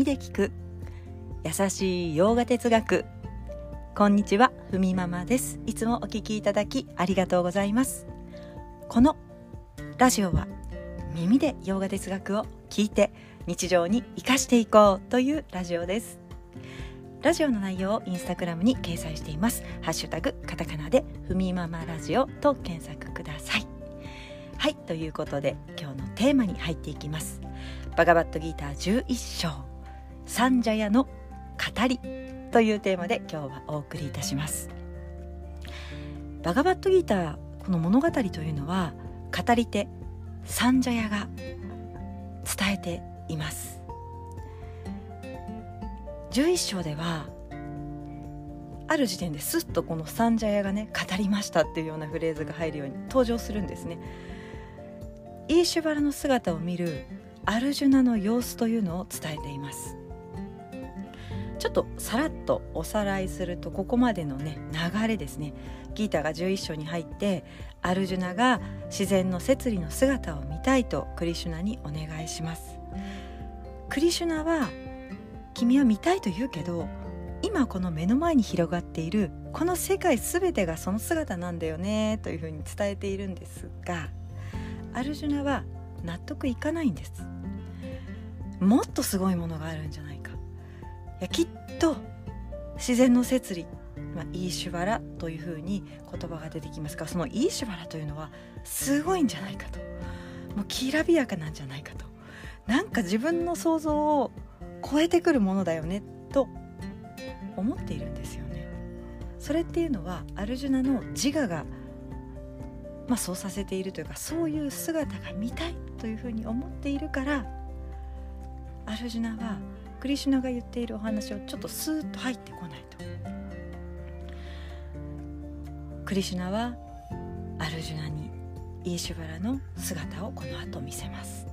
耳で聞く。優しい洋画哲学。こんにちはふみママです。いつもお聞きいただきありがとうございます。このラジオは耳で洋画哲学を聞いて日常に生かしていこうというラジオです。ラジオの内容をインスタグラムに掲載しています。ハッシュタグカタカナでふみママラジオと検索ください。はいということで今日のテーマに入っていきます。バガバットギーター11章。サンジャヤの語りというテーマで今日はお送りいたします。バガバットギーターこの物語というのは語り手サンジャヤが伝えています。11章ではある時点ですっとこのサンジャヤがね語りましたっていうようなフレーズが入るように登場するんですね。イーシュバラの姿を見るアルジュナの様子というのを伝えています。ちょっとさらっとおさらいするとここまでのね流れですね。ギータが11章に入ってアルジュナが自然の摂理の姿を見たいとクリシュナにお願いします。クリシュナは君は見たいと言うけど今この目の前に広がっているこの世界全てがその姿なんだよねというふうに伝えているんですがアルジュナは納得いかないんです。もっとすごいものがあるんじゃないか。いやきっと自然の摂理、まあ、イーシュバラというふうに言葉が出てきますがそのイーシュバラというのはすごいんじゃないかともうきらびやかなんじゃないかとなんか自分の想像を超えてくるものだよねと思っているんですよね。それっていうのはアルジュナの自我が、まあ、そうさせているというかそういう姿が見たいというふうに思っているからアルジュナはクリシュナが言っているお話をちょっとスーッと入ってこないと。クリシュナはアルジュナにイーシュバラの姿をこの後見せます。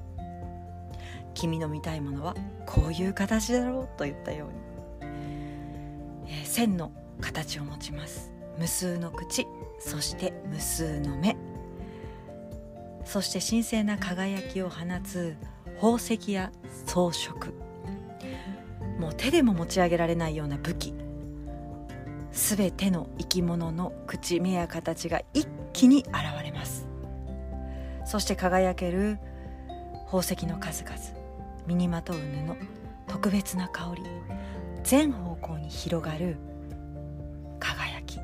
君の見たいものはこういう形だろうと言ったように、えー、線の形を持ちます。無数の口。そして無数の目。そして神聖な輝きを放つ宝石や装飾。もう手でも持ち上げられないような武器。全ての生き物の口目や形が一気に現れます。そして輝ける宝石の数々。身にまとう布。特別な香り。全方向に広がる輝き。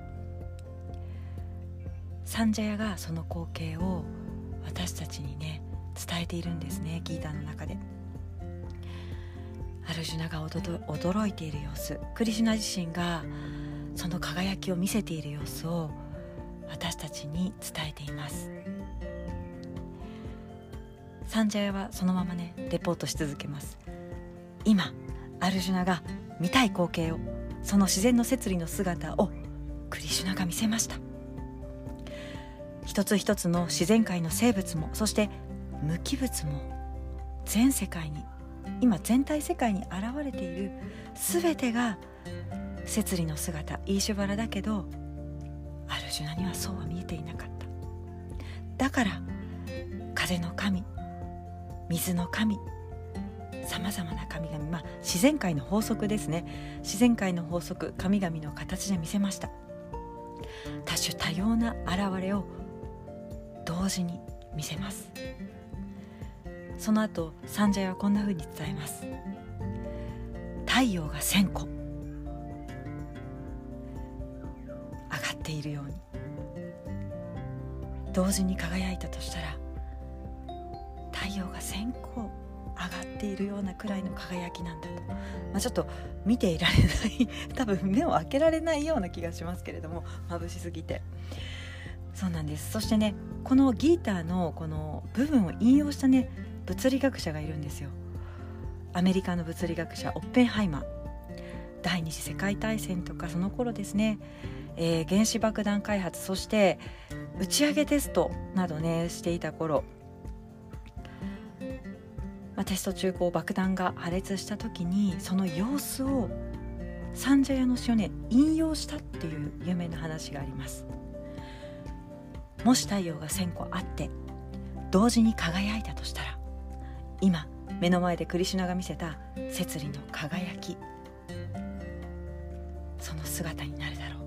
サンジャヤがその光景を私たちにね伝えているんですねギーターの中で。アルジュナが驚いている様子。クリシュナ自身がその輝きを見せている様子を私たちに伝えています。サンジャヤはそのままねレポートし続けます。今アルジュナが見たい光景をその自然の摂理の姿をクリシュナが見せました。一つ一つの自然界の生物もそして無機物も全世界に今全体世界に現れている全てが摂理の姿イーシュバラだけどアルジュナにはそうは見えていなかった。だから風の神水の神さまざまな神々まあ自然界の法則ですね。自然界の法則神々の形で見せました。多種多様な現れを同時に見せます。その後サンジャヤはこんな風に伝えます。太陽が1000個。上がっているように。同時に輝いたとしたら太陽が1000個上がっているようなくらいの輝きなんだと、まあ、ちょっと見ていられない 多分目を開けられないような気がしますけれども眩しすぎて。そうなんです。そしてねこのギーターのこの部分を引用したね物理学者がいるんですよ。アメリカの物理学者オッペンハイマー。第二次世界大戦とかその頃ですね、えー、原子爆弾開発そして打ち上げテストなどねしていた頃、まあ、テスト中こう爆弾が破裂した時にその様子をサンジャヤの詩をね引用したっていう有名な話があります。もし太陽が1,000個あって同時に輝いたとしたら今目の前でクリシュナが見せた摂理の輝き。その姿になるだろ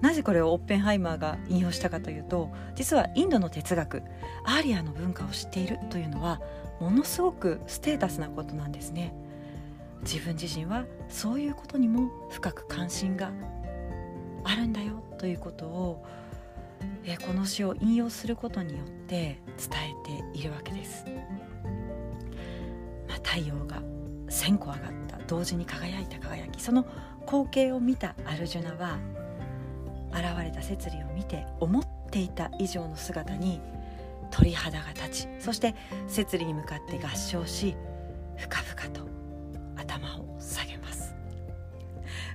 う。なぜこれをオッペンハイマーが引用したかというと実はインドの哲学アーリアの文化を知っているというのはものすごくステータスなことなんですね。自分自身はそういうことにも深く関心があるんだよということをえこの詩を引用することによって伝えているわけです、まあ、太陽が1,000個上がった同時に輝いた輝き。その光景を見たアルジュナは現れた摂理を見て思っていた以上の姿に鳥肌が立ちそして摂理に向かって合唱し深々と頭を下げます。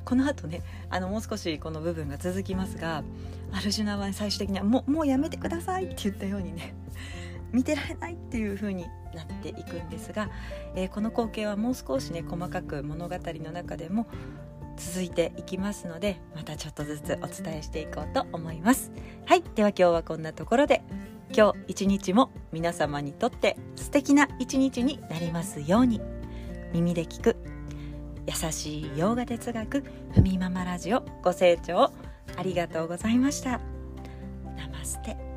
この後ねあのもう少しこの部分が続きますがアルジュナは最終的にはもうもうやめてくださいって言ったようにね 見てられないっていう風になっていくんですが、えー、この光景はもう少しね細かく物語の中でも続いていきますのでまたちょっとずつお伝えしていこうと思います。はいでは今日はこんなところで今日一日も皆様にとって素敵な一日になりますように耳で聞く優しい洋画哲学ふみママラジオご清聴ありがとうございました。ナマステ。